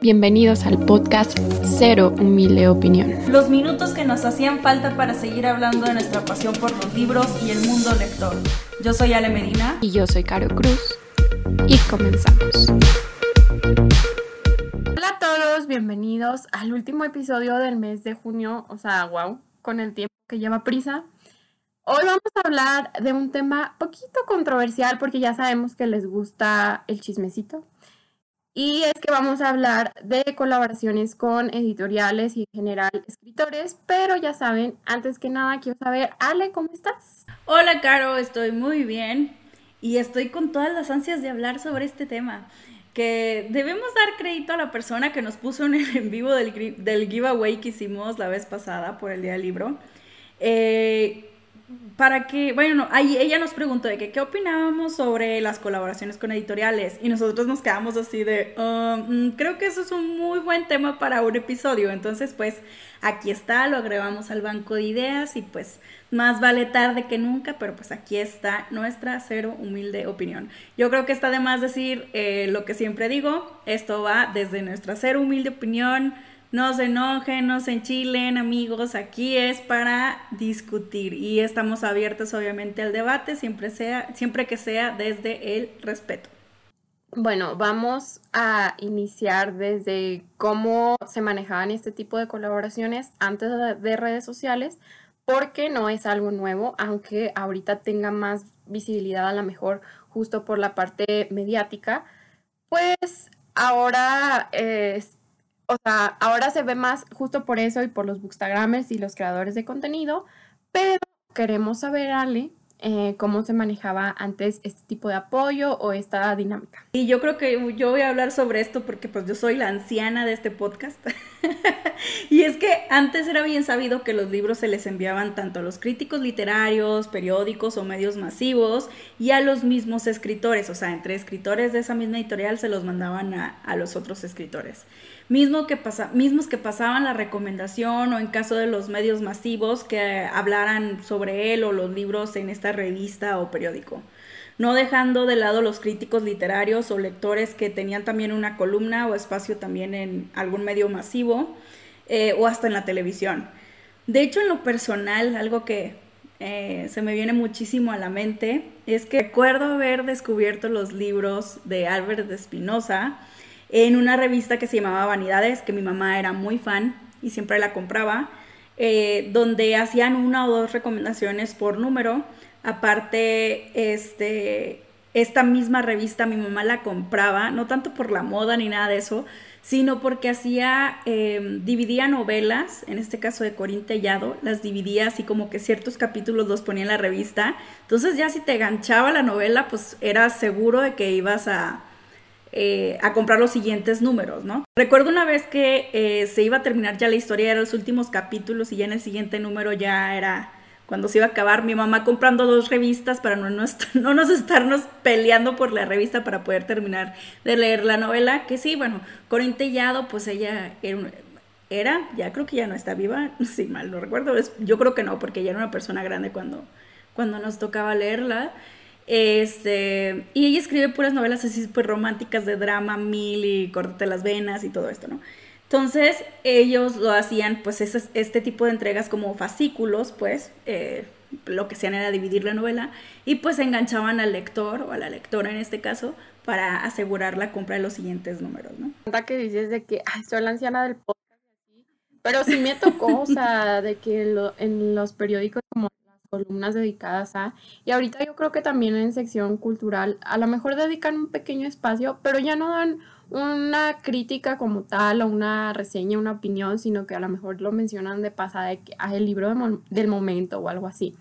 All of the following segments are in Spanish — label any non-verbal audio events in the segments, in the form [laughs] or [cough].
Bienvenidos al podcast Cero Humilde Opinión. Los minutos que nos hacían falta para seguir hablando de nuestra pasión por los libros y el mundo lector. Yo soy Ale Medina. Y yo soy Caro Cruz. Y comenzamos. Hola a todos, bienvenidos al último episodio del mes de junio. O sea, wow, con el tiempo que lleva prisa. Hoy vamos a hablar de un tema poquito controversial porque ya sabemos que les gusta el chismecito. Y es que vamos a hablar de colaboraciones con editoriales y en general escritores, pero ya saben, antes que nada quiero saber, Ale, ¿cómo estás? Hola, Caro, estoy muy bien y estoy con todas las ansias de hablar sobre este tema. Que debemos dar crédito a la persona que nos puso en el en vivo del, del giveaway que hicimos la vez pasada por el Día del Libro. Eh, para que, bueno, ahí ella nos preguntó de qué opinábamos sobre las colaboraciones con editoriales y nosotros nos quedamos así de, um, mm, creo que eso es un muy buen tema para un episodio, entonces pues aquí está, lo agregamos al banco de ideas y pues más vale tarde que nunca, pero pues aquí está nuestra cero humilde opinión. Yo creo que está de más decir eh, lo que siempre digo, esto va desde nuestra cero humilde opinión, no se enojen, no se enchilen, amigos. Aquí es para discutir y estamos abiertos, obviamente, al debate, siempre, sea, siempre que sea desde el respeto. Bueno, vamos a iniciar desde cómo se manejaban este tipo de colaboraciones antes de redes sociales, porque no es algo nuevo, aunque ahorita tenga más visibilidad a lo mejor justo por la parte mediática, pues ahora es o sea, ahora se ve más justo por eso y por los bookstagramers y los creadores de contenido, pero queremos saber, Ale, eh, cómo se manejaba antes este tipo de apoyo o esta dinámica. Y yo creo que yo voy a hablar sobre esto porque pues yo soy la anciana de este podcast. [laughs] y es que antes era bien sabido que los libros se les enviaban tanto a los críticos literarios, periódicos o medios masivos y a los mismos escritores, o sea, entre escritores de esa misma editorial se los mandaban a, a los otros escritores mismo que pasa, mismos que pasaban la recomendación o en caso de los medios masivos que hablaran sobre él o los libros en esta revista o periódico. No dejando de lado los críticos literarios o lectores que tenían también una columna o espacio también en algún medio masivo eh, o hasta en la televisión. De hecho, en lo personal, algo que eh, se me viene muchísimo a la mente es que recuerdo haber descubierto los libros de Albert de Espinosa, en una revista que se llamaba Vanidades, que mi mamá era muy fan y siempre la compraba, eh, donde hacían una o dos recomendaciones por número. Aparte, este, esta misma revista mi mamá la compraba, no tanto por la moda ni nada de eso, sino porque hacía, em, dividía novelas, en este caso de Corín Tellado, las dividía así como que ciertos capítulos los ponía en la revista. Entonces ya si te ganchaba la novela, pues era seguro de que ibas a, eh, a comprar los siguientes números, ¿no? Recuerdo una vez que eh, se iba a terminar ya la historia, eran los últimos capítulos y ya en el siguiente número ya era cuando se iba a acabar, mi mamá comprando dos revistas para no, no, [laughs] no nos estarnos peleando por la revista para poder terminar de leer la novela, que sí, bueno, Corintellado, pues ella era, ya creo que ya no está viva, [laughs] si mal no recuerdo, yo creo que no, porque ella era una persona grande cuando, cuando nos tocaba leerla. Este, y ella escribe puras novelas así súper románticas de drama, mil y córtate las venas y todo esto, ¿no? Entonces ellos lo hacían, pues este tipo de entregas como fascículos, pues eh, lo que hacían era dividir la novela y pues enganchaban al lector o a la lectora en este caso para asegurar la compra de los siguientes números, ¿no? que dices de que, soy la anciana del podcast, pero sí me tocó, o sea, de que en los periódicos como columnas dedicadas a, y ahorita yo creo que también en sección cultural, a lo mejor dedican un pequeño espacio, pero ya no dan una crítica como tal o una reseña, una opinión, sino que a lo mejor lo mencionan de pasada de que ah, el libro del momento o algo así.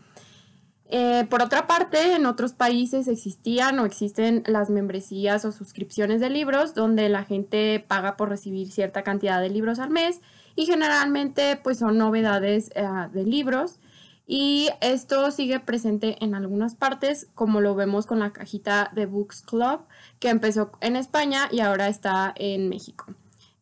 Eh, por otra parte, en otros países existían o existen las membresías o suscripciones de libros donde la gente paga por recibir cierta cantidad de libros al mes y generalmente pues son novedades eh, de libros y esto sigue presente en algunas partes, como lo vemos con la cajita de Books Club, que empezó en España y ahora está en México.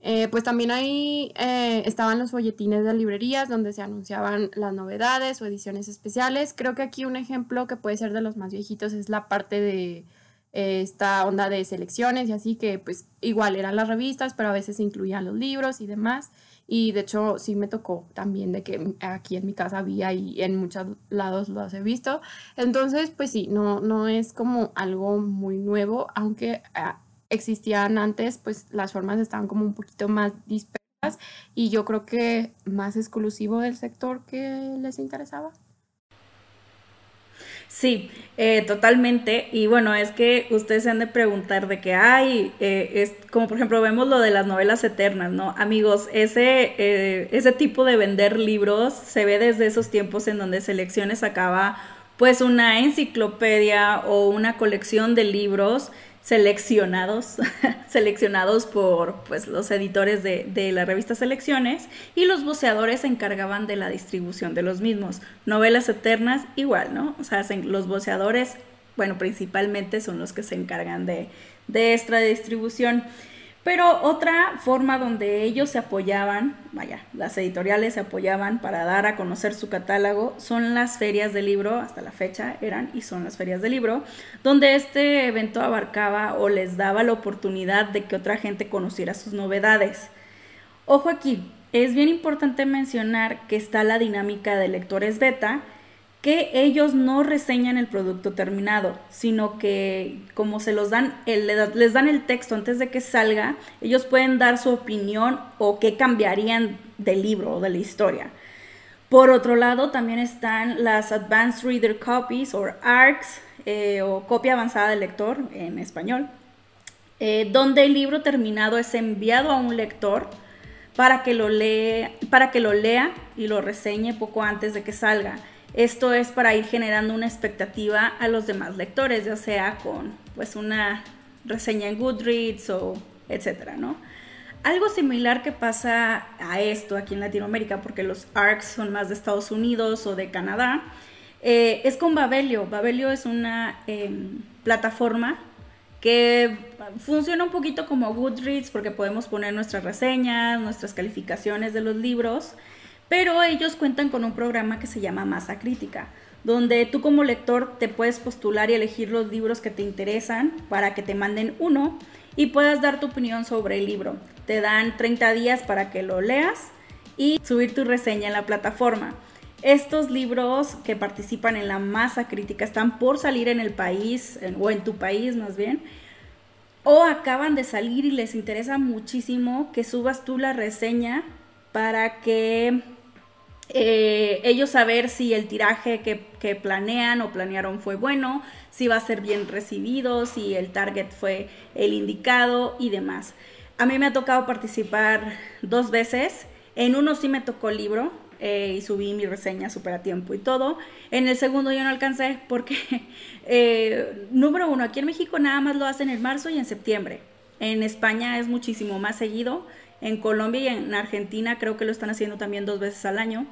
Eh, pues también ahí eh, estaban los folletines de librerías donde se anunciaban las novedades o ediciones especiales. Creo que aquí un ejemplo que puede ser de los más viejitos es la parte de eh, esta onda de selecciones y así que pues igual eran las revistas, pero a veces incluían los libros y demás. Y de hecho sí me tocó también de que aquí en mi casa había y en muchos lados los he visto. Entonces, pues sí, no, no es como algo muy nuevo, aunque ah, existían antes, pues las formas estaban como un poquito más dispersas y yo creo que más exclusivo del sector que les interesaba. Sí, eh, totalmente. Y bueno, es que ustedes se han de preguntar de que hay, eh, es como por ejemplo vemos lo de las novelas eternas, ¿no? Amigos, ese, eh, ese tipo de vender libros se ve desde esos tiempos en donde Selecciones sacaba pues una enciclopedia o una colección de libros seleccionados, [laughs] seleccionados por pues, los editores de, de, la revista Selecciones y los voceadores se encargaban de la distribución de los mismos. Novelas eternas igual, ¿no? O sea, los voceadores, bueno, principalmente son los que se encargan de, de esta distribución. Pero otra forma donde ellos se apoyaban, vaya, las editoriales se apoyaban para dar a conocer su catálogo, son las ferias de libro, hasta la fecha eran y son las ferias de libro, donde este evento abarcaba o les daba la oportunidad de que otra gente conociera sus novedades. Ojo aquí, es bien importante mencionar que está la dinámica de lectores beta, que ellos no reseñan el producto terminado, sino que como se los dan, les dan el texto antes de que salga, ellos pueden dar su opinión o qué cambiarían del libro o de la historia. Por otro lado, también están las Advanced Reader Copies o ARCs eh, o copia avanzada del lector en español, eh, donde el libro terminado es enviado a un lector para que lo lea, para que lo lea y lo reseñe poco antes de que salga. Esto es para ir generando una expectativa a los demás lectores, ya sea con pues una reseña en Goodreads o etcétera, ¿no? Algo similar que pasa a esto aquí en Latinoamérica, porque los ARCs son más de Estados Unidos o de Canadá, eh, es con Babelio. Babelio es una em, plataforma que funciona un poquito como Goodreads porque podemos poner nuestras reseñas, nuestras calificaciones de los libros pero ellos cuentan con un programa que se llama Masa Crítica, donde tú como lector te puedes postular y elegir los libros que te interesan para que te manden uno y puedas dar tu opinión sobre el libro. Te dan 30 días para que lo leas y subir tu reseña en la plataforma. Estos libros que participan en la masa crítica están por salir en el país, o en tu país más bien, o acaban de salir y les interesa muchísimo que subas tú la reseña para que eh, ellos saber si el tiraje que, planean o planearon fue bueno, si va a ser bien recibido, si el target fue el indicado y demás. A mí me ha tocado participar dos veces. En uno sí me tocó el libro eh, y subí mi reseña súper a tiempo y todo. En el segundo yo no alcancé porque, [laughs] eh, número uno, aquí en México nada más lo hacen en marzo y en septiembre. En España es muchísimo más seguido. En Colombia y en Argentina creo que lo están haciendo también dos veces al año.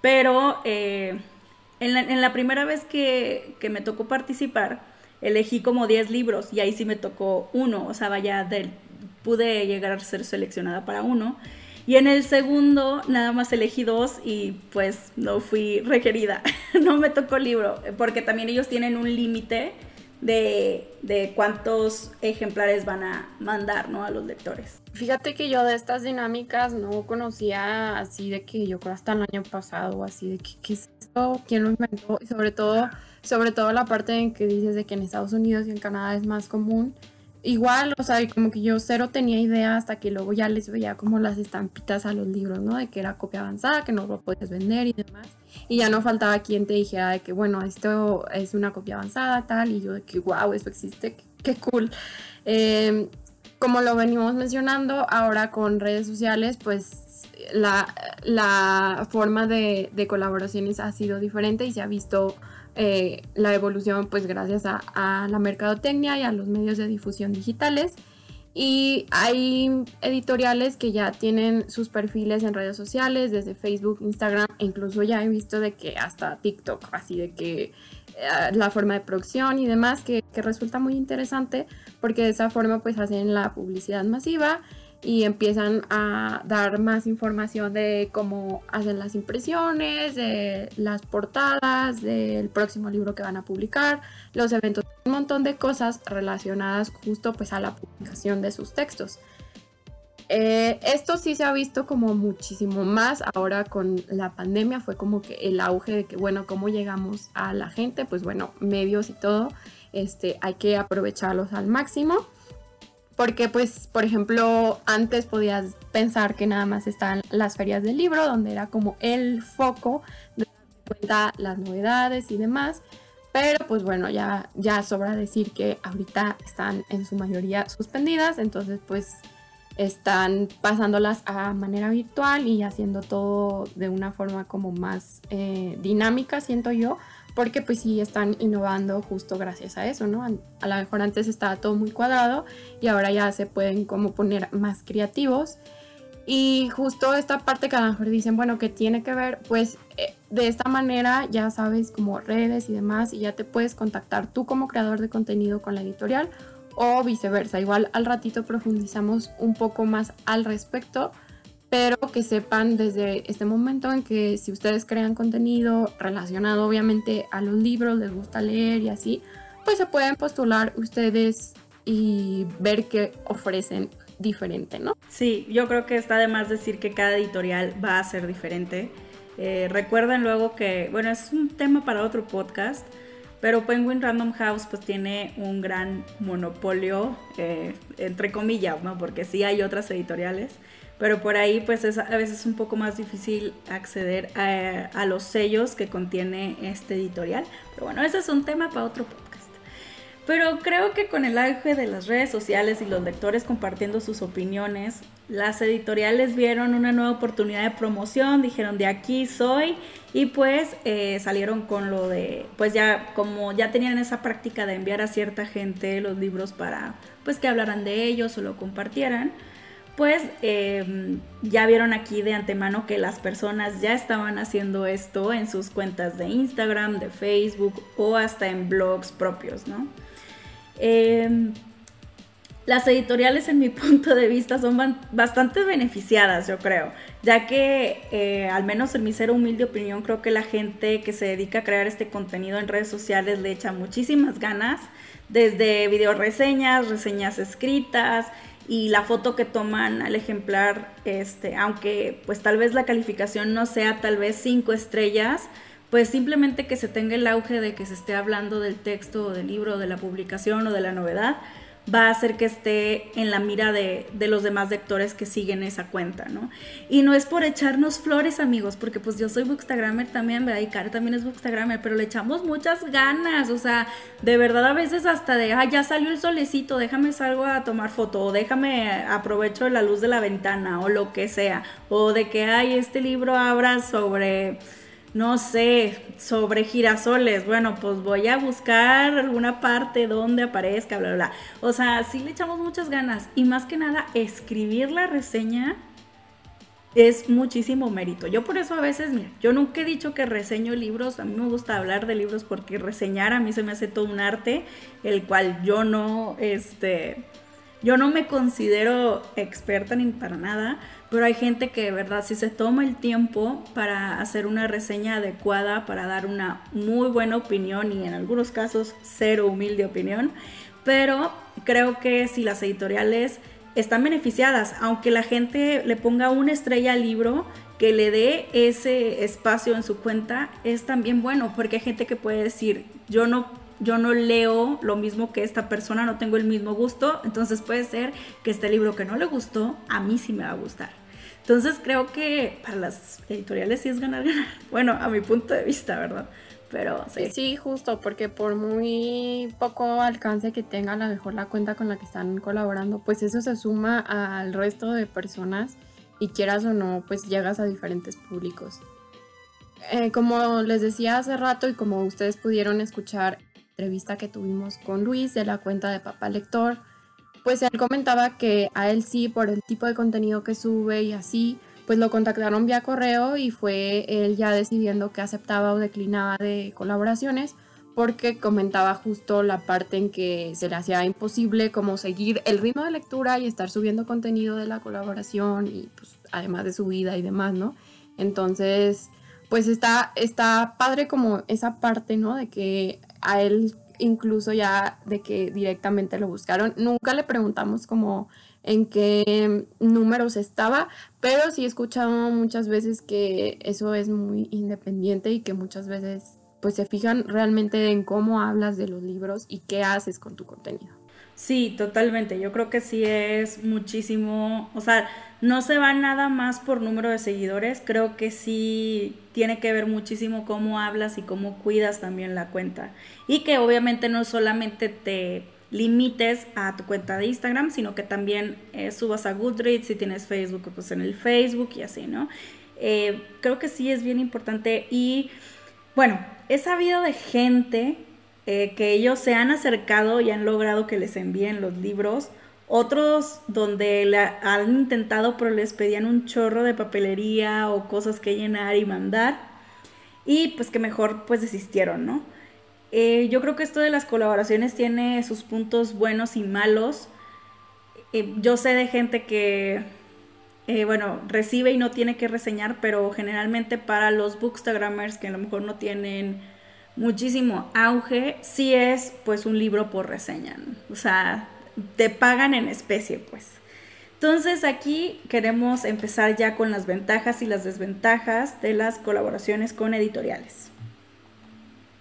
Pero eh, en, la, primera vez que, me tocó participar, elegí como 10 libros y ahí sí me tocó uno. O sea, vaya, pude llegar a ser seleccionada para uno. Y en el segundo nada más elegí dos y pues no fui requerida, [laughs] no me tocó libro, porque también ellos tienen un límite de, cuántos ejemplares van a mandar ¿no? a los lectores. Fíjate que yo de estas dinámicas no conocía así de que yo creo hasta el año pasado, así de que qué es esto, quién lo inventó, y sobre todo, sobre todo la parte en que dices de que en Estados Unidos y en Canadá es más común. Igual, o sea, como que yo cero tenía idea hasta que luego ya les veía como las estampitas a los libros, ¿no? De que era copia avanzada, que no lo podías vender y demás. Y ya no faltaba quien te dijera de que, bueno, esto es una copia avanzada, tal, y yo de que, wow, eso existe, qué, cool. Em, como lo venimos mencionando, ahora con redes sociales, pues la, forma de, colaboraciones ha sido diferente y se ha visto eh, la evolución, pues gracias a, a la mercadotecnia y a los medios de difusión digitales. Y hay editoriales que ya tienen sus perfiles en redes sociales, desde Facebook, Instagram, e incluso ya he visto de que hasta TikTok, así de que la forma de producción y demás, que, resulta muy interesante porque de esa forma pues hacen la publicidad masiva y empiezan a dar más información de cómo hacen las impresiones, de las portadas, del próximo libro que van a publicar, los eventos, un montón de cosas relacionadas justo pues a la publicación de sus textos. Eh, esto sí se ha visto como muchísimo más ahora con la pandemia, fue como que el auge de que, bueno, ¿cómo llegamos a la gente? Pues bueno, medios y todo, este, hay que aprovecharlos al máximo. Porque pues, por ejemplo, antes podías pensar que nada más estaban las ferias del libro, donde era como el foco de cuenta las novedades y demás. Pero pues bueno, ya, ya sobra decir que ahorita están en su mayoría suspendidas, entonces pues están pasándolas a manera virtual y haciendo todo de una forma como más eh, dinámica, siento yo, porque pues sí están innovando justo gracias a eso, ¿no? A lo mejor antes estaba todo muy cuadrado y ahora ya se pueden como poner más creativos. Y justo esta parte que a lo mejor dicen, bueno, que tiene que ver, pues eh, de esta manera ya sabes como redes y demás y ya te puedes contactar tú como creador de contenido con la editorial o viceversa. Igual al ratito profundizamos un poco más al respecto, pero que sepan desde este momento en que si ustedes crean contenido relacionado obviamente a los libros, les gusta leer y así, pues se pueden postular ustedes y ver qué ofrecen diferente, ¿no? Sí, yo creo que está de más decir que cada editorial va a ser diferente. Eh, recuerden luego que, bueno, es un tema para otro podcast, pero Penguin Random House pues tiene un gran monopolio, eh, entre comillas, ¿no? Porque sí hay otras editoriales, pero por ahí pues es a veces un poco más difícil acceder a, a los sellos que contiene este editorial. Pero bueno, ese es un tema para otro podcast. Pero creo que con el auge de las redes sociales y los lectores compartiendo sus opiniones, las editoriales vieron una nueva oportunidad de promoción, dijeron de aquí soy y pues eh, salieron con lo de, pues ya como ya tenían esa práctica de enviar a cierta gente los libros para pues que hablaran de ellos o lo compartieran, pues em, ya vieron aquí de antemano que las personas ya estaban haciendo esto en sus cuentas de Instagram, de Facebook o hasta en blogs propios, ¿no? Em, las editoriales en mi [laughs] punto de vista son bastante beneficiadas, yo creo, ya que eh, al menos en mi ser humilde opinión creo que la gente que se dedica a crear este contenido en redes sociales le echa muchísimas ganas, desde video reseñas, reseñas escritas y la foto que toman al ejemplar, este, aunque pues tal vez la calificación no sea tal vez cinco estrellas, pues simplemente que se tenga el auge de que se esté hablando del texto o del libro, de la publicación o de la novedad, va a hacer que esté en la mira de, los demás lectores que siguen esa cuenta, ¿no? Y no es por echarnos flores, amigos, porque pues yo soy bookstagrammer también, ¿verdad? Y Cara también es bookstagrammer, pero le echamos muchas ganas, o sea, de verdad a veces hasta de, ah, ya salió el solecito, déjame salgo a tomar foto, o déjame aprovecho la luz de la ventana, o lo que sea, o de que, ay, este libro habla sobre no sé, sobre girasoles, bueno, pues voy a buscar alguna parte donde aparezca, bla, bla, bla. O sea, sí le echamos muchas ganas y más que nada escribir la reseña es muchísimo mérito. Yo por eso a veces, mira, yo nunca he dicho que reseño libros, a mí me gusta hablar de libros porque reseñar a mí se me hace todo un arte, el cual yo no, este, yo no me considero experta ni para nada, pero hay gente que de verdad si se toma el tiempo para hacer una reseña adecuada, para dar una muy buena opinión y en algunos casos cero humilde opinión, pero creo que si las editoriales están beneficiadas, aunque la gente le ponga una estrella al libro, que le dé ese espacio en su cuenta, es también bueno, porque hay gente que puede decir, yo no yo no leo lo mismo que esta persona, no tengo el mismo gusto, entonces puede ser que este libro que no le gustó, a mí sí me va a gustar. Entonces creo que para las editoriales sí es ganar, ganar. [laughs] Bueno, a mi punto de vista, ¿verdad? Pero sí. Sí, justo, porque por muy poco alcance que tenga a lo mejor la cuenta con la que están colaborando, pues eso se suma al resto de personas y quieras o no, pues llegas a diferentes públicos. Eh, como les decía hace rato y como ustedes pudieron escuchar entrevista que tuvimos con Luis de la cuenta de Papá Lector, pues él comentaba que a él sí, por el tipo de contenido que sube y así, pues lo contactaron vía correo y fue él ya decidiendo que aceptaba o declinaba de colaboraciones, porque comentaba justo la parte en que se le hacía imposible como seguir el ritmo de lectura y estar subiendo contenido de la colaboración y pues además de su vida y demás, ¿no? Entonces, pues está, está padre como esa parte, ¿no? De que a él incluso ya de que directamente lo buscaron. Nunca le preguntamos como en qué números estaba, pero sí he escuchado muchas veces que eso es muy independiente y que muchas veces pues se fijan realmente en cómo hablas de los libros y qué haces con tu contenido. Sí, totalmente. Yo creo que sí es muchísimo, o sea, no se va nada más por número de seguidores, creo que sí tiene que ver muchísimo cómo hablas y cómo cuidas también la cuenta. Y que obviamente no solamente te limites a tu cuenta de Instagram, sino que también eh, subas a Goodreads, si tienes Facebook, pues en el Facebook y así, ¿no? Eh, creo que sí es bien importante y bueno, he sabido de gente eh, que ellos se han acercado y han logrado que les envíen los libros, otros donde la, han intentado pero les pedían un chorro de papelería o cosas que llenar y mandar y pues que mejor pues desistieron, ¿no? Eh, yo creo que esto de las colaboraciones tiene sus puntos buenos y malos. Eh, yo sé de gente que, bueno, recibe y no tiene que reseñar, pero generalmente para los bookstagrammers que a lo mejor no tienen muchísimo auge, sí es pues un libro por reseña. O sea, te pagan en especie, pues. Entonces aquí queremos empezar ya con las ventajas y las desventajas de las colaboraciones con editoriales.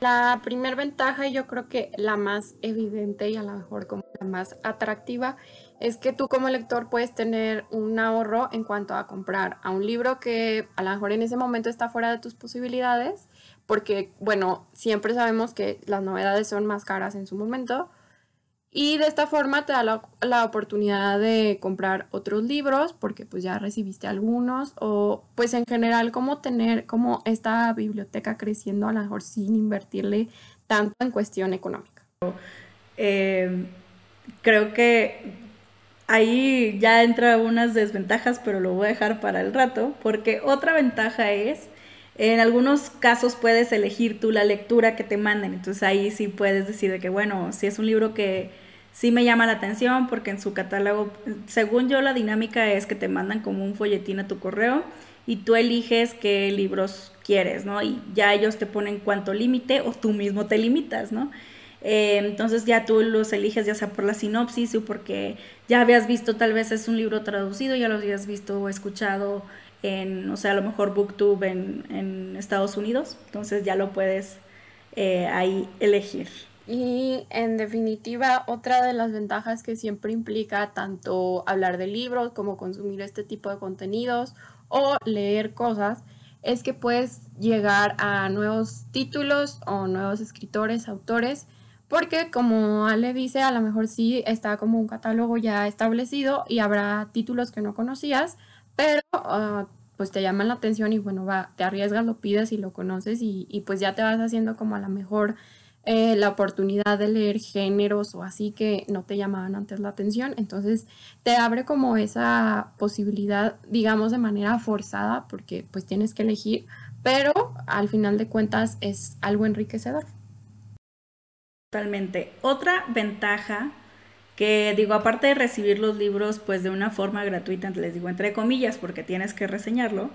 La primera ventaja, y yo creo que la más evidente y a lo mejor como la más atractiva, es que tú como lector puedes tener un ahorro en cuanto a comprar a un libro que a lo mejor en ese momento está fuera de tus posibilidades, porque bueno, siempre sabemos que las novedades son más caras en su momento, y de esta forma te da la, oportunidad de comprar otros libros porque pues ya recibiste algunos o pues en general como tener como esta biblioteca creciendo a lo mejor sin invertirle tanto en cuestión económica. Eh, creo que ahí ya entra unas desventajas, pero lo voy a dejar para el rato porque otra ventaja es... En algunos casos puedes elegir tú la lectura que te manden, entonces ahí sí puedes decir de que, bueno, si es un libro que sí me llama la atención porque en su catálogo, según yo, la dinámica es que te mandan como un folletín a tu correo y tú eliges qué libros quieres, ¿no? Y ya ellos te ponen cuánto límite o tú mismo te limitas, ¿no? Eh, entonces ya tú los eliges ya sea por la sinopsis o porque ya habías visto, tal vez es un libro traducido, ya lo habías visto o escuchado en, o sea, a lo mejor Booktube en, en Estados Unidos, entonces ya lo puedes eh, ahí elegir. Y en definitiva, otra de las ventajas que siempre implica tanto hablar de libros como consumir este tipo de contenidos o leer cosas es que puedes llegar a nuevos títulos o nuevos escritores, autores, porque como Ale dice, a lo mejor sí está como un catálogo ya establecido y habrá títulos que no conocías, pero ah, pues te llaman la atención y bueno, va, te arriesgas, lo pides y lo conoces y, pues ya te vas haciendo como a la mejor eh, la oportunidad de leer géneros o así que no te llamaban antes la atención. Entonces te abre como esa posibilidad, digamos, de manera forzada, porque pues tienes que elegir, pero al final de cuentas es algo enriquecedor. Totalmente. Otra ventaja que digo, aparte de recibir los libros pues de una forma gratuita, les digo entre comillas, porque tienes que reseñarlo,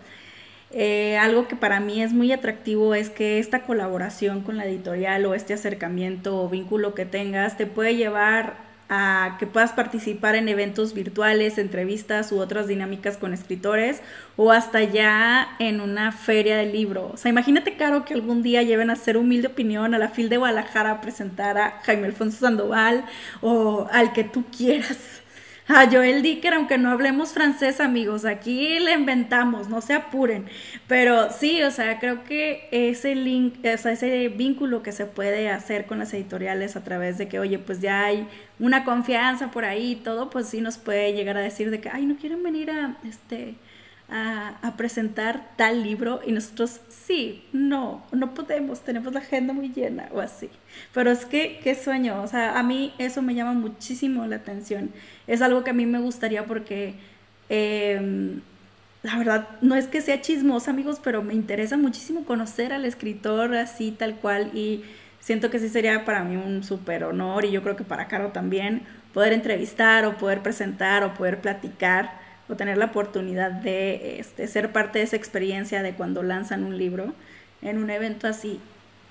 eh, algo que para mí es muy atractivo es que esta colaboración con la editorial o este acercamiento o vínculo que tengas te puede llevar a que puedas participar en eventos virtuales, entrevistas u otras dinámicas con escritores o hasta ya en una feria de libro. O sea, imagínate, Caro, que algún día lleven a hacer humilde opinión a la FIL de Guadalajara a presentar a Jaime Alfonso Sandoval o al que tú quieras a Joel Dicker, aunque no hablemos francés, amigos, aquí le inventamos, no se apuren. Pero sí, o sea, creo que ese link, o sea, ese vínculo que se puede hacer con las editoriales a través de que, oye, pues ya hay una confianza por ahí y todo, pues sí nos puede llegar a decir de que, ay, no quieren venir a, este, a, presentar tal libro y nosotros sí, no, no podemos, tenemos la agenda muy llena o así. Pero es que, qué sueño, o sea, a mí eso me llama muchísimo la atención. Es algo que a mí me gustaría porque... Em, la verdad, no es que sea chismosa, amigos, pero me interesa muchísimo conocer al escritor así, tal cual. Y siento que sí sería para mí un súper honor y yo creo que para Caro también poder entrevistar o poder presentar o poder platicar o tener la oportunidad de este, ser parte de esa experiencia de cuando lanzan un libro en un evento así.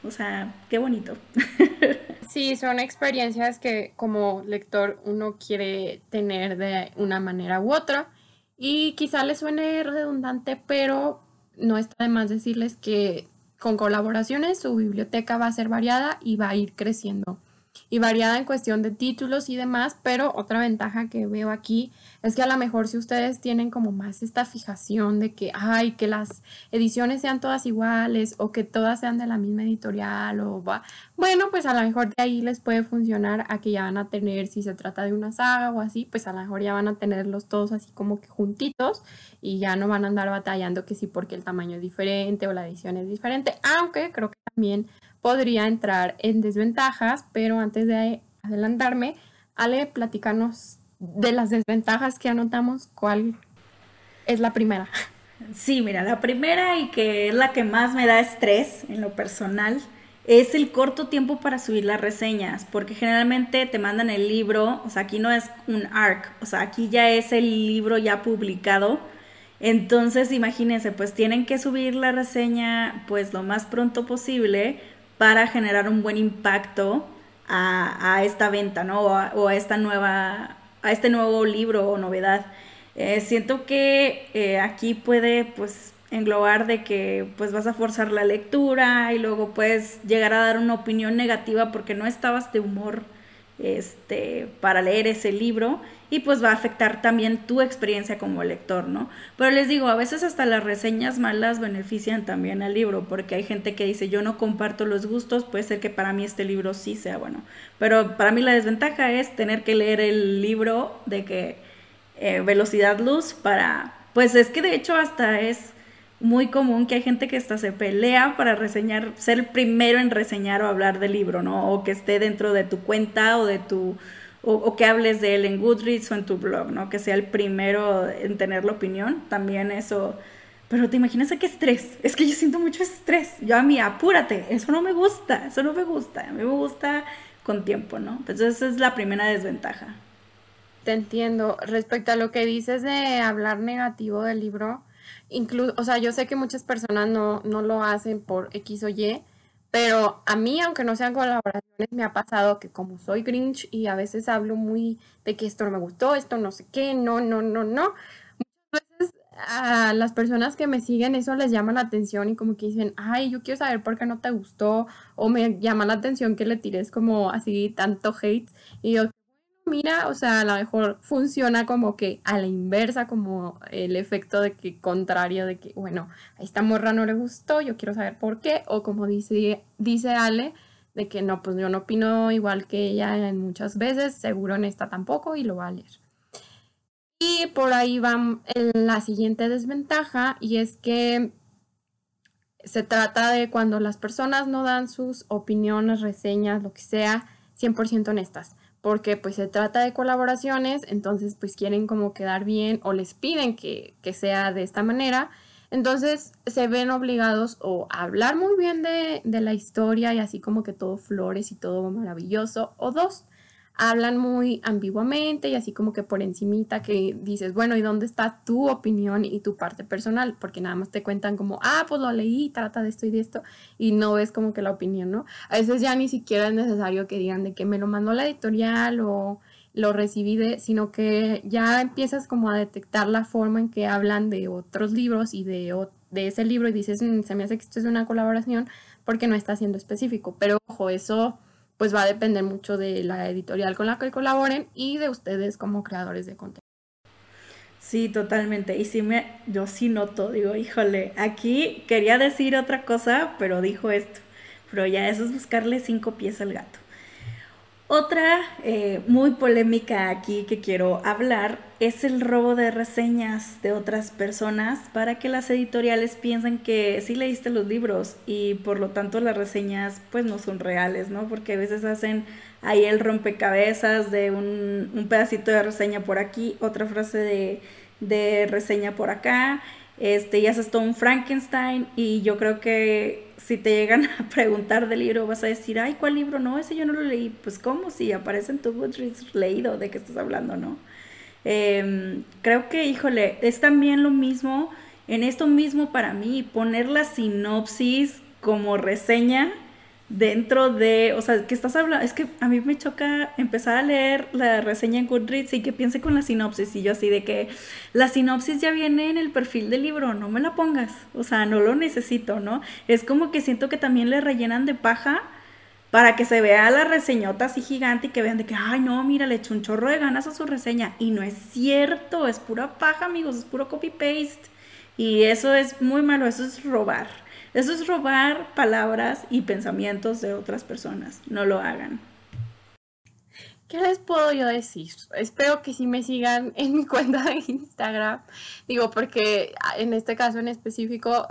O sea, qué bonito. [laughs] Sí, son experiencias que como lector uno quiere tener de una manera u otra. Y quizá le suene redundante, pero no está de más decirles que con colaboraciones su biblioteca va a ser variada y va a ir creciendo y variada en cuestión de títulos y demás, pero otra ventaja que veo aquí es que a lo mejor si ustedes tienen como más esta fijación de que, ay, que las ediciones sean todas iguales o que todas sean de la misma editorial o va, bueno, pues a lo mejor de ahí les puede funcionar a que ya van a tener, si se trata de una saga o así, pues a lo mejor ya van a tenerlos todos así como que juntitos y ya no van a andar batallando que sí porque el tamaño es diferente o la edición es diferente, aunque creo que también podría entrar en desventajas, pero antes de adelantarme, Ale, platicanos de las desventajas que anotamos, ¿cuál es la primera? Sí, mira, la primera y que es la que más me da estrés en lo personal es el corto tiempo para subir las reseñas, porque generalmente te mandan el libro, o sea, aquí no es un ARC, o sea, aquí ya es el libro ya publicado. Entonces, imagínense, pues tienen que subir la reseña pues lo más pronto posible para generar un buen impacto a, esta venta, ¿no? O a, esta nueva, a este nuevo libro o novedad. Eh, siento que eh, aquí puede, pues, englobar de que pues vas a forzar la lectura y luego puedes llegar a dar una opinión negativa porque no estabas de humor este, para leer ese libro y pues va a afectar también tu experiencia como lector, ¿no? Pero les digo, a veces hasta las reseñas malas benefician también al libro, porque hay gente que dice, yo no comparto los gustos, puede ser que para mí este libro sí sea bueno, pero para mí la desventaja es tener que leer el libro de que eh, velocidad luz para, pues es que de hecho hasta es muy común que hay gente que hasta se pelea para reseñar, ser el primero en reseñar o hablar del libro, ¿no? O que esté dentro de tu cuenta o de tu o, que hables de él en Goodreads o en tu blog, ¿no? Que sea el primero en tener la opinión, también eso. Pero te imaginas a qué estrés. Es que yo siento mucho estrés. Yo a mí, apúrate. Eso no me gusta. Eso no me gusta. A mí me gusta con tiempo, ¿no? Entonces esa es la primera desventaja. Te entiendo. Respecto a lo que dices de hablar negativo del libro, incluso, o sea, yo sé que muchas personas no, no lo hacen por X o Y, pero a mí, aunque no sean colaboraciones, me ha pasado que como soy Grinch y a veces hablo muy de que esto no me gustó, esto no sé qué, no, no, no, no. Muchas veces a las personas que me siguen eso les llama la atención y como que dicen, ay, yo quiero saber por qué no te gustó o me llama la atención que le tires como así tanto hate y yo, mira, o sea, a lo mejor funciona como que a la inversa, como el efecto de que contrario de que, bueno, a esta morra no le gustó, yo quiero saber por qué, o como dice, dice Ale, de que no, pues yo no opino igual que ella en muchas veces, seguro en esta tampoco y lo va a leer. Y por ahí va la siguiente desventaja y es que se trata de cuando las personas no dan sus opiniones, reseñas, lo que sea, 100% honestas porque pues se trata de colaboraciones, entonces pues quieren como quedar bien o les piden que, sea de esta manera, entonces se ven obligados o a hablar muy bien de, de la historia y así como que todo flores y todo maravilloso, o dos, hablan muy ambiguamente y así como que por encimita que dices, bueno, ¿y dónde está tu opinión y tu parte personal? Porque nada más te cuentan como, ah, pues lo leí, trata de esto y de esto, y no ves como que la opinión, ¿no? A veces ya ni siquiera es necesario que digan de que me lo mandó la editorial o lo recibí de, sino que ya empiezas como a detectar la forma en que hablan de otros libros y de, de ese libro y dices, mm, se me hace que esto es una colaboración porque no está siendo específico, pero ojo, eso pues va a depender mucho de la editorial con la que colaboren y de ustedes como creadores de contenido. Sí, totalmente. Y sí me, yo sí noto, digo, híjole, aquí quería decir otra cosa, pero dijo esto. Pero ya eso es buscarle cinco pies al gato. Otra eh, muy polémica aquí que quiero hablar es el robo de reseñas de otras personas para que las editoriales piensen que sí leíste los libros y por lo tanto las reseñas pues no son reales, ¿no? Porque a veces hacen ahí el rompecabezas de un, pedacito de reseña por aquí, otra frase de, de reseña por acá este, ya haces todo un Frankenstein y yo creo que si te llegan [laughs] a preguntar del libro vas a decir, ay, ¿cuál libro? No, ese yo no lo leí. Pues ¿cómo? Si aparece en tu Goodreads leído, ¿de qué estás hablando, no? Em, creo que, híjole, es también lo mismo, en esto mismo para mí, poner la sinopsis como reseña dentro de, o sea, que estás hablando, es que a mí me choca empezar a leer la reseña en Goodreads y que piense con la sinopsis y yo así de que la sinopsis ya viene en el perfil del libro, no me la pongas, o sea, no lo necesito, ¿no? Es como que siento que también le rellenan de paja para que se vea la reseñota así gigante y que vean de que, ay, no, mira, le echó un chorro de ganas a su reseña. Y no es cierto, es pura paja, amigos, es puro copy-paste. Y eso es muy malo, eso es robar. Eso es robar palabras y pensamientos de otras personas. No lo hagan. ¿Qué les puedo yo decir? Espero que sí me sigan en mi [laughs] cuenta de Instagram. Digo, porque en este caso en específico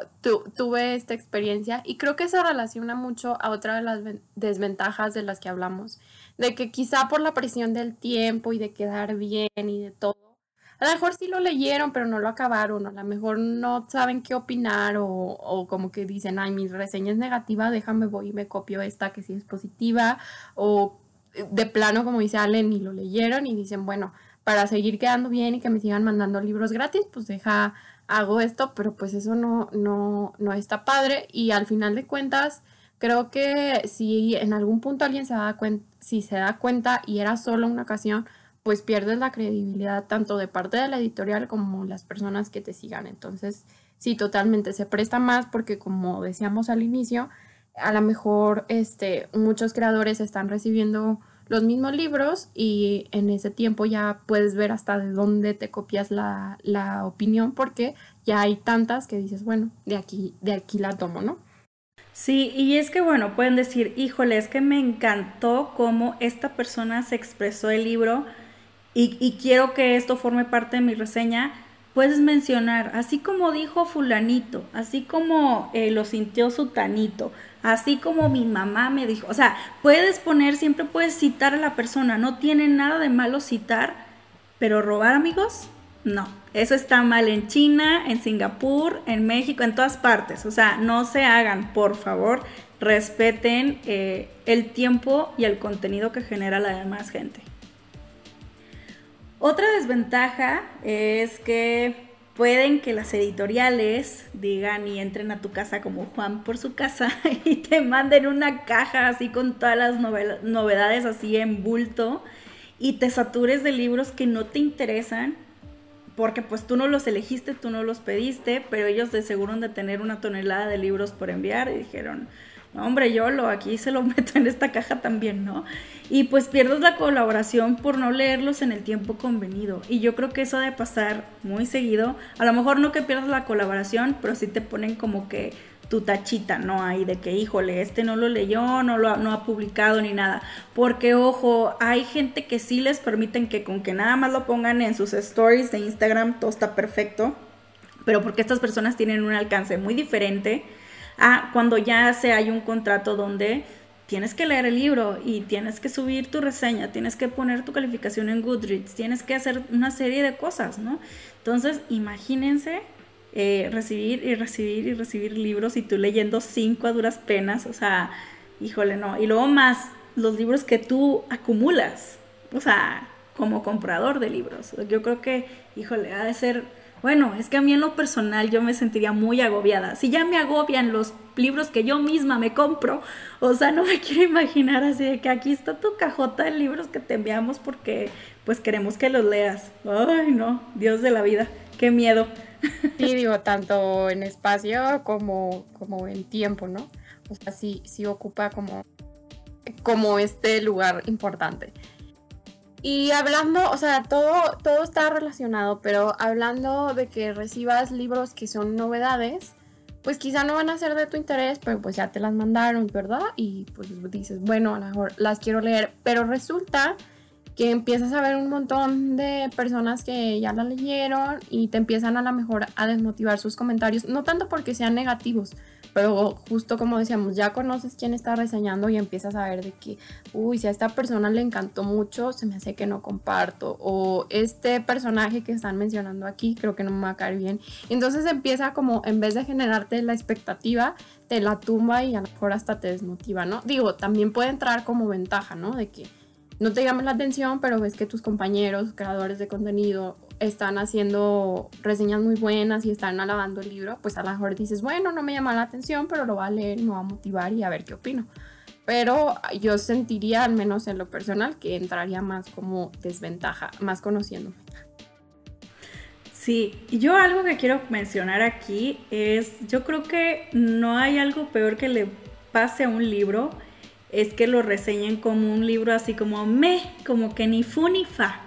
tuve esta experiencia y creo que se relaciona mucho a otra de las desventajas de las que hablamos. De que quizá por la presión del tiempo y de quedar bien y de todo, a lo mejor sí lo leyeron, pero no lo acabaron, a lo mejor no saben qué opinar o, como que dicen, ay, mi reseña es negativa, déjame voy y me copio esta que sí es positiva, o de plano, como dice Allen, y lo leyeron y dicen, bueno, para seguir quedando bien y que me sigan mandando libros gratis, pues deja, hago esto, pero pues eso no, no, no está padre y al final de cuentas, creo que si en algún punto alguien se da cuenta, si se da cuenta y era solo una ocasión, pues pierdes la credibilidad tanto de parte de la editorial como las personas que te sigan. Entonces, sí, totalmente se presta más porque como decíamos al inicio, a lo mejor este, muchos creadores están recibiendo los mismos libros y en ese tiempo ya puedes ver hasta de dónde te copias la, la opinión porque ya hay tantas que dices, bueno, de aquí, de aquí la tomo, ¿no? Sí, y es que bueno, pueden decir, híjole, es que me encantó cómo esta persona se expresó el libro y, quiero que esto forme parte de mi reseña, puedes mencionar, así como dijo fulanito, así como eh, lo sintió sutanito, así como mi mamá me dijo, o sea, puedes poner, siempre puedes citar a la persona, no tiene nada de malo citar, pero robar amigos, no, eso está mal en China, en Singapur, en México, en todas partes, o sea, no se hagan, por favor, respeten eh, el tiempo y el contenido que genera la demás gente. Otra desventaja es que pueden que las editoriales digan y entren a tu casa como Juan por su casa [laughs] y te manden una caja así con todas las novedades así en bulto y te satures de libros que no te interesan porque pues tú no los elegiste, tú no los pediste, pero ellos de seguro han de tener una tonelada de libros por enviar y dijeron, hombre, yo lo aquí se lo [laughs] meto en esta caja también, ¿no? Y pues pierdes la colaboración por no leerlos en el tiempo convenido. Y yo creo que eso ha de pasar muy seguido. A lo mejor no que pierdas la colaboración, pero sí te ponen como que tu tachita, ¿no? Ahí de que, híjole, este no lo leyó, no lo no ha publicado ni nada. Porque, ojo, hay gente que sí les permiten que con que nada más lo pongan en sus stories de Instagram, todo está perfecto. Pero porque estas personas tienen un alcance muy diferente a cuando ya se hay un contrato donde tienes que leer el libro y tienes que subir tu reseña, tienes que poner tu calificación en Goodreads, tienes que hacer una serie de cosas, ¿no? Entonces, imagínense eh, recibir y recibir y recibir libros y tú leyendo cinco a duras penas, o sea, híjole, no. Y luego más los libros que tú acumulas, o sea, como comprador de libros. Yo creo que, híjole, ha de ser bueno, es que a mí en lo personal yo me sentiría muy agobiada. Si ya me agobian los libros que yo misma me compro, o sea, no me [laughs] quiero imaginar así de que aquí está tu cajota de libros que te enviamos porque pues queremos que los leas. Ay, no, Dios de la vida, qué miedo. [laughs] Sí, digo, tanto en espacio como, como en tiempo, ¿no? O sea, sí, sí ocupa como, como este lugar importante. Y hablando, o sea, todo, todo está relacionado, pero hablando de que recibas libros que son novedades, pues quizá no van a ser de tu interés, pero pues ya te las mandaron, ¿verdad? Y pues dices, bueno, a lo mejor las quiero leer, pero resulta que empiezas a ver un montón de personas que ya la leyeron y te empiezan a lo mejor a desmotivar sus comentarios, no tanto porque sean negativos, pero justo como decíamos, ya conoces quién está reseñando y empiezas a ver de que, uy, si a esta persona le encantó mucho, se me hace que no comparto, o este personaje que están mencionando aquí, creo que no me va a caer bien. Entonces empieza como, en vez de generarte la expectativa, te la tumba y a lo mejor hasta te desmotiva, ¿no? Digo, también puede entrar como ventaja, ¿no? De que no te llames la atención, pero ves que tus compañeros, creadores de contenido, están haciendo reseñas muy buenas y están alabando el libro, pues a lo mejor dices, bueno, no me llama la atención, pero lo va a leer me va a motivar y a ver qué opino. Pero yo sentiría, al menos en lo personal, que entraría más como desventaja, más conociéndome. Sí, yo algo que quiero mencionar aquí es, yo creo que no hay algo peor que le pase a un libro, es que lo reseñen como un libro así como me, como que ni fu ni fa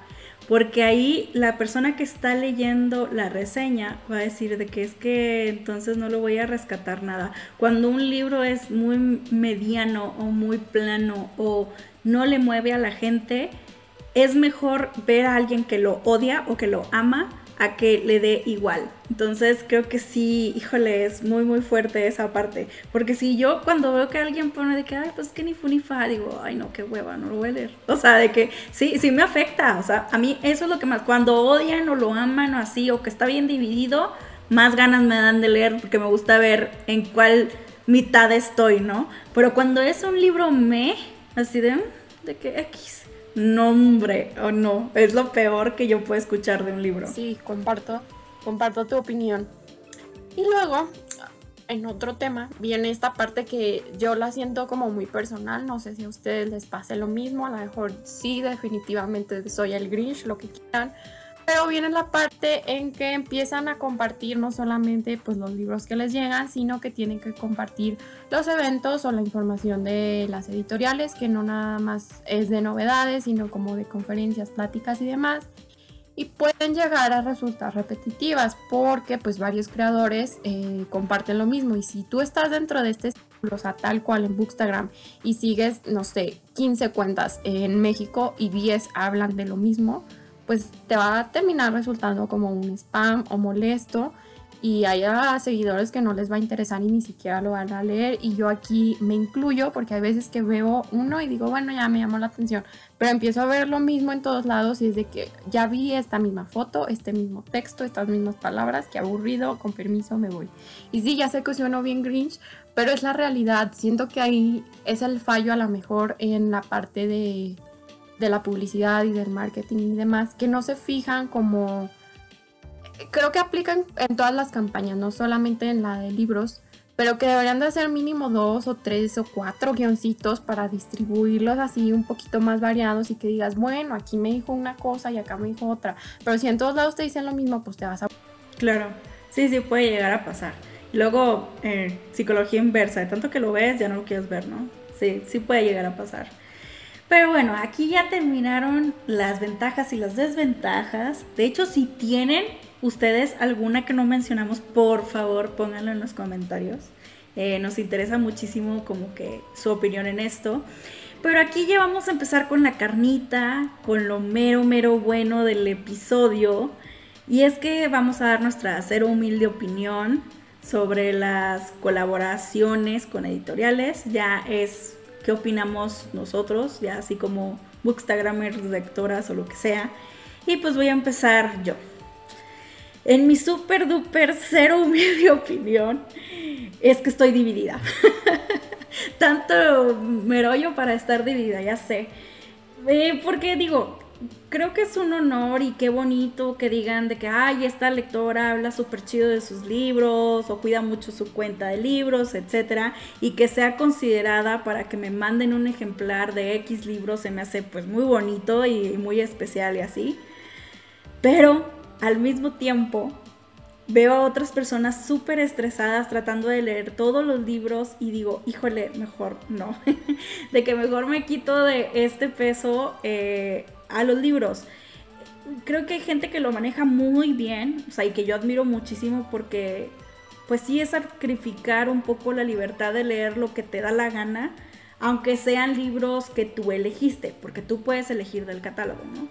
porque ahí la persona que está leyendo la reseña va a decir de que es que entonces no lo voy a rescatar nada. Cuando un libro es muy mediano o muy plano o no le mueve a la gente, es mejor ver a alguien que lo odia o que lo ama a que le dé igual. Entonces creo que sí, híjole, es muy muy fuerte esa parte. Porque si yo cuando veo que alguien pone de que, ay, pues que ni fu ni fa, digo, ay no, qué hueva, no lo voy a leer. O sea, de que sí, sí me afecta. O sea, a mí eso es lo que más, cuando odian o lo aman o así, o que está bien dividido, más ganas me dan de leer porque me gusta ver en cuál mitad estoy, ¿no? Pero cuando es un libro me, así de, de que X nombre o no. Es lo peor que yo puedo escuchar de un libro. Sí, comparto, comparto tu opinión. Y luego, en otro tema, viene esta parte que yo la siento como muy personal. No sé si a ustedes les pase lo mismo. A lo mejor sí, definitivamente soy el Grinch, lo que quieran. Pero viene la parte en que empiezan a compartir no solamente pues, los libros que les llegan, sino que tienen que compartir los eventos o la información de las editoriales, que no nada más es de novedades, sino como de conferencias, pláticas y demás. Y pueden llegar a resultar repetitivas porque pues varios creadores eh, comparten lo mismo. Y si tú estás dentro de este o sea, tal cual en Bookstagram, y sigues, no sé, 15 cuentas en México y 10 hablan de lo mismo, pues te va a terminar resultando como un spam o molesto y hay seguidores que no les va a interesar y ni siquiera lo van a leer. Y yo aquí me incluyo porque hay veces que veo uno y digo bueno ya me llamó la atención pero empiezo a ver lo mismo en todos lados y es de que ya vi esta misma foto este mismo texto estas mismas palabras que aburrido con permiso me voy. Y sí ya sé que sueno bien grinch pero es la realidad. Siento que ahí es el fallo a lo mejor en la parte de de la publicidad y del marketing y demás, que no se fijan como... Creo que aplican en todas las campañas, no solamente en la de libros, pero que deberían de hacer mínimo dos o tres o cuatro guioncitos para distribuirlos así un poquito más variados y que digas, bueno, aquí me dijo una cosa y acá me dijo otra. Pero si en todos lados te dicen lo mismo, pues te vas a... Claro, sí, sí, puede llegar a pasar. Luego, eh, psicología inversa, de tanto que lo ves, ya no lo quieres ver, ¿no? Sí, sí puede llegar a pasar. Pero bueno, aquí ya terminaron las ventajas y las desventajas. De hecho, si tienen ustedes alguna que no mencionamos, por favor pónganlo en los comentarios. Eh, nos interesa muchísimo como que su opinión en esto. Pero aquí ya vamos a empezar con la carnita, con lo mero, mero bueno del episodio. Y es que vamos a dar nuestra cero humilde opinión sobre las colaboraciones con editoriales. Ya es qué opinamos nosotros, ya así como bookstagramers, lectoras o lo que sea. Y pues voy a empezar yo. En mi super duper cero humilde [laughs] opinión, es que estoy dividida. [laughs] Tanto merollo para estar dividida, ya sé. Eh, porque digo, creo que es un honor y qué bonito que digan de que, ay, esta lectora habla súper chido de sus libros o cuida mucho su cuenta de libros, etcétera, y que sea considerada para que me manden un ejemplar de X libros se me hace pues muy bonito y muy especial y así. Pero al mismo tiempo veo a otras personas súper estresadas tratando de leer todos los libros y digo, híjole, mejor no, [laughs] de que mejor me quito de este peso. Eh, a los libros. Creo que hay gente que lo maneja muy bien, o sea, y que yo admiro muchísimo porque, pues sí es sacrificar un poco la libertad de leer lo que te da la gana aunque sean libros que tú elegiste, porque tú puedes elegir del catálogo, ¿no?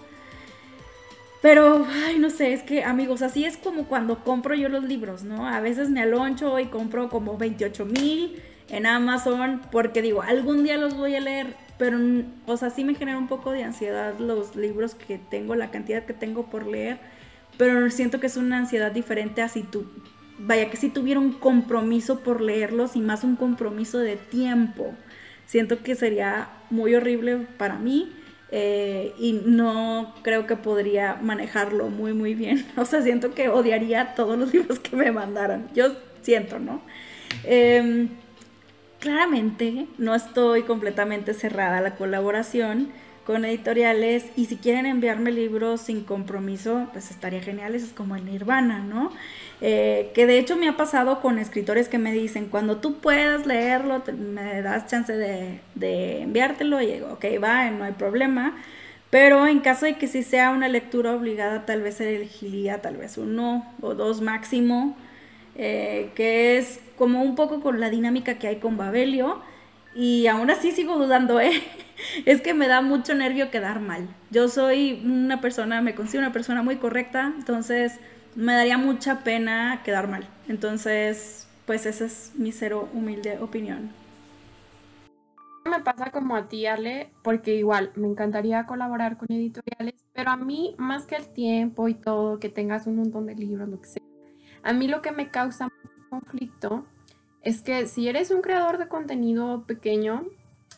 Pero, ay, no sé, es que amigos, así es como cuando compro yo los libros, ¿no? A veces me aloncho y compro como 28 mil en Amazon porque digo, algún día los voy a leer, pero, o sea, sí me genera un poco de ansiedad los libros que tengo, la cantidad que tengo por leer, pero siento que es una ansiedad diferente a si tú, vaya que si tuviera un compromiso por leerlos y más un compromiso de tiempo. Siento que sería muy horrible para mí eh, y no creo que podría manejarlo muy, muy bien. [laughs] O sea, siento que odiaría todos los [laughs] libros que me mandaran. Yo siento, ¿no? Em, claramente no estoy completamente cerrada a la colaboración con editoriales y si quieren enviarme libros sin compromiso, pues estaría genial, eso es como el nirvana, ¿no? Eh, que de hecho me ha pasado con escritores que me dicen, cuando tú puedas leerlo, me das chance de, de, enviártelo y digo, ok, va, no hay problema. Pero en caso de que sí sea una lectura obligada, tal vez elegiría tal vez uno o dos máximo, eh, que es como un poco con la dinámica que hay con Babelio. Y aún así sigo dudando, ¿eh? [laughs] es que me da mucho nervio quedar mal. Yo soy una persona, me considero una persona muy correcta, entonces me daría mucha pena quedar mal. Entonces, pues esa es mi cero humilde opinión. Me pasa como a ti, Ale, porque igual me encantaría colaborar con editoriales, pero a mí, más que el tiempo y todo, que tengas un montón de libros, lo que sea, a mí lo que me causa conflicto es que si eres un creador de contenido pequeño,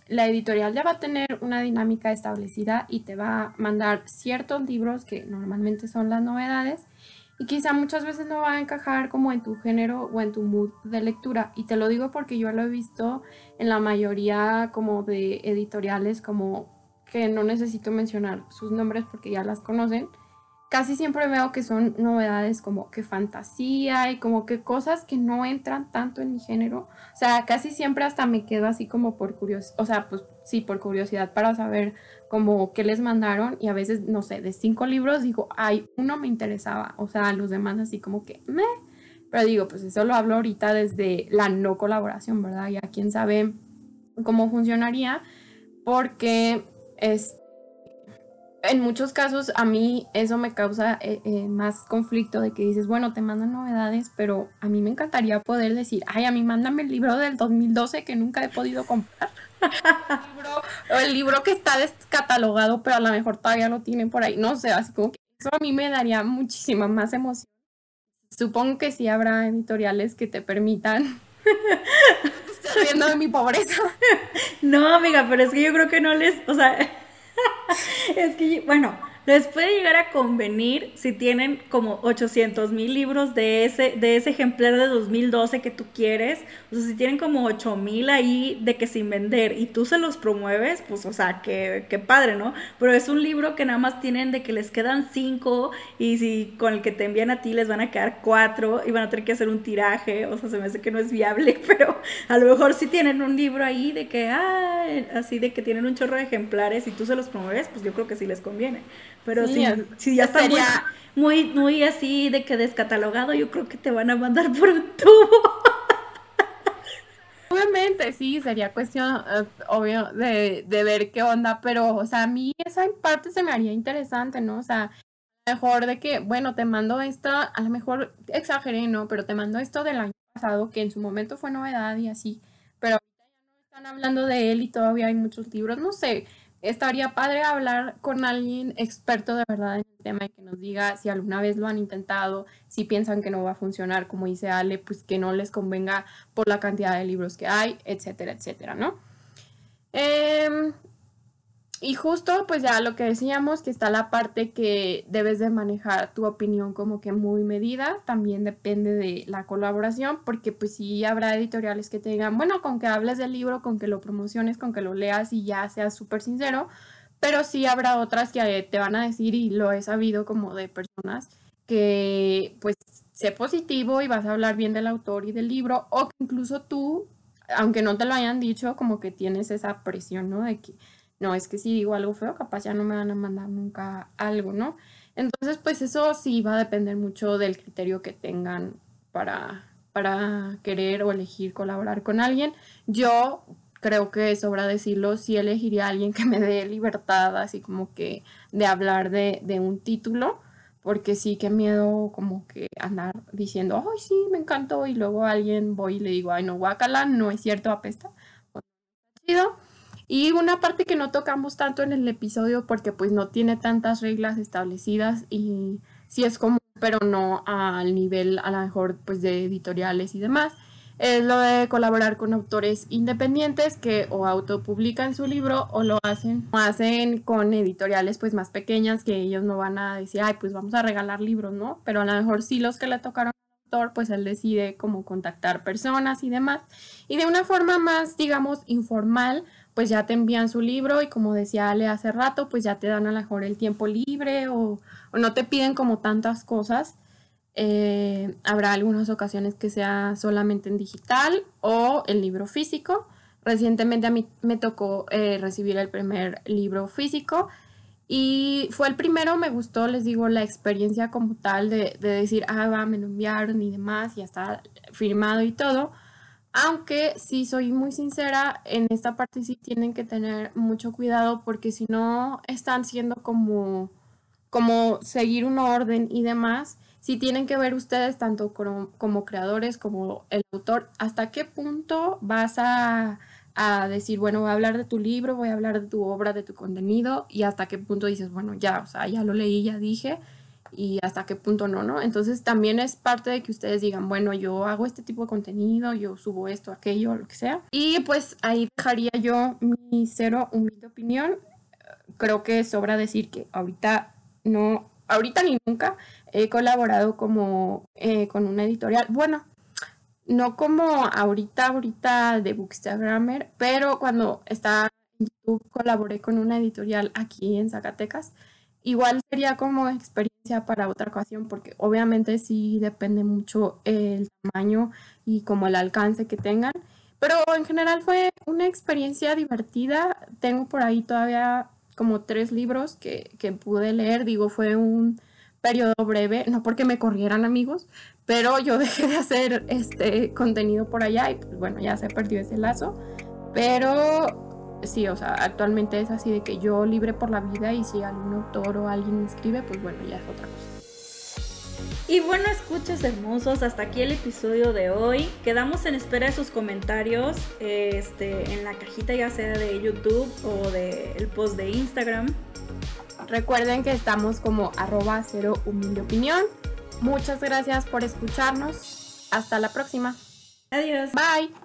la editorial ya va a tener una dinámica establecida y te va a mandar ciertos libros que normalmente son las novedades y quizá muchas veces no va a encajar como en tu género o en tu mood de lectura. Y te lo digo porque yo lo he visto en la mayoría como de editoriales como que no necesito mencionar sus nombres porque ya las conocen. Casi siempre veo que son novedades como que fantasía y como que cosas que no entran tanto en mi género. O sea, casi siempre hasta me quedo así como por curiosidad, o sea, pues sí, por curiosidad para saber como qué les mandaron y a veces, no sé, de cinco libros digo, ay, uno me interesaba, o sea, los demás así como que, me, pero digo, pues eso lo hablo ahorita desde la no colaboración, ¿verdad? Ya quién sabe cómo funcionaría, porque es, en muchos casos a mí eso me causa eh, eh, más conflicto de que dices, bueno, te mandan novedades, pero a mí me encantaría poder decir, ay, a mí mándame el libro del 2012 que nunca he podido comprar [laughs] o el libro que está descatalogado, pero a lo mejor todavía lo tienen por ahí. No sé, así como que eso a mí me daría muchísima más emoción. Supongo que sí habrá editoriales que te permitan. [laughs] [laughs] Viendo de mi pobreza. No, amiga, pero es que yo creo que no les, o sea, [laughs] es que, bueno, les puede llegar a convenir si tienen como 800 mil libros de ese, de ese ejemplar de 2012 que tú quieres. O sea, si tienen como 8 mil ahí de que sin vender y tú se los promueves, pues, o sea, qué, qué padre, ¿no? Pero es un libro que nada más tienen de que les quedan 5 y si con el que te envían a ti les van a quedar 4 y van a tener que hacer un tiraje. O sea, se me hace que no es viable, [laughs] pero a lo mejor si tienen un libro ahí de que, ah, así de que tienen un chorro de ejemplares y tú se los promueves, pues yo creo que sí les conviene. Pero si, ya está muy, muy, así de que descatalogado, yo creo que te van a mandar por un tubo. [laughs] Obviamente, sí, sería cuestión, eh, obvio, de, de, ver qué onda, pero, o sea, a mí esa parte se me haría interesante, ¿no? O sea, mejor de que, bueno, te mando esto, a lo mejor exageré, ¿no? Pero te mando esto del año pasado, que en su momento fue novedad y así, pero ahorita ya no están hablando de él y todavía hay muchos libros, no sé, estaría padre hablar con alguien experto de verdad en el tema y que nos diga si alguna vez lo han intentado, si piensan que no va a funcionar, como dice Ale, pues que no les convenga por la cantidad de libros que hay, etcétera, etcétera, ¿no? Eh, y justo, pues ya lo que decíamos, que está la parte que debes de manejar tu opinión como que muy medida, también depende de la colaboración, porque pues sí habrá editoriales que te digan, bueno, con que hables del libro, con que lo promociones, con que lo leas y ya seas súper sincero, pero sí habrá otras que te van a decir, y lo he sabido como de personas, que pues sé positivo y vas a hablar bien del autor y del libro, o que incluso tú, aunque no te lo hayan dicho, como que tienes esa presión, ¿no? De que no, es que si digo algo feo, capaz ya no me van a mandar nunca algo, ¿no? Entonces, pues eso sí va a depender mucho del criterio que tengan para, para querer o elegir colaborar con alguien. Yo creo que sobra decirlo, sí elegiría a alguien que me dé libertad, así como que de hablar de, de un título, porque sí que miedo como que andar diciendo, ay, sí, me encantó, y luego alguien voy y le digo, ay, no, guacala, no es cierto, apesta. Y una parte que no tocamos tanto en el episodio porque pues no tiene tantas reglas establecidas y sí es común, pero no al nivel a lo mejor pues de editoriales y demás, es lo de colaborar con autores independientes que o autopublican su libro o lo hacen, o hacen con editoriales pues más pequeñas que ellos no van a decir, ay, pues vamos a regalar libros, ¿no? Pero a lo mejor sí los que le tocaron pues él decide cómo contactar personas y demás. Y de una forma más, digamos, informal, pues ya te envían su libro y como decía Ale hace rato, pues ya te dan a lo mejor el tiempo libre o, no te piden como tantas cosas eh, habrá algunas ocasiones que sea solamente en digital o el libro físico. Recientemente a mí me tocó eh, recibir el primer libro físico y fue el primero, me gustó, les digo, la experiencia como tal de, decir, ah, va, me lo enviaron y demás, ya está firmado y todo. Aunque si soy muy sincera, en esta parte sí tienen que tener mucho cuidado porque si no están siendo como, como seguir un orden y demás si tienen que ver ustedes, tanto como, creadores como el autor, hasta qué punto vas a, decir, bueno, voy a hablar de tu libro, voy a hablar de tu obra, de tu contenido, y hasta qué punto dices, bueno, ya, o sea, ya lo leí, ya dije, y hasta qué punto no, ¿no? Entonces también es parte de que ustedes digan, bueno, yo hago este tipo de contenido, yo subo esto, aquello, lo que sea. Y pues ahí dejaría yo mi cero humilde opinión. Creo que sobra decir que ahorita no, ahorita ni nunca he colaborado como eh, con una editorial. Bueno, no como ahorita, ahorita de Bookstagrammer, pero cuando estaba en YouTube colaboré con una editorial aquí en Zacatecas. Igual sería como experiencia para otra ocasión, porque obviamente sí depende mucho el tamaño y como el alcance que tengan. Pero en general fue una experiencia divertida. Tengo por ahí todavía como tres libros que, que pude leer. Digo, fue un periodo breve, no porque me corrieran amigos, pero yo [laughs] dejé de hacer este contenido por allá y pues bueno, ya se perdió ese lazo. Pero sí, o sea, actualmente es así de que yo libre por la vida y si algún autor o alguien me escribe, pues bueno, ya es otra cosa. Y bueno, escuchas hermosos, hasta aquí el episodio de hoy. Quedamos en espera de sus comentarios este, en la cajita ya sea de YouTube o del el post de Instagram. Recuerden que estamos como arroba cero humilde opinión. Muchas gracias por escucharnos. Hasta la próxima. Adiós. Bye.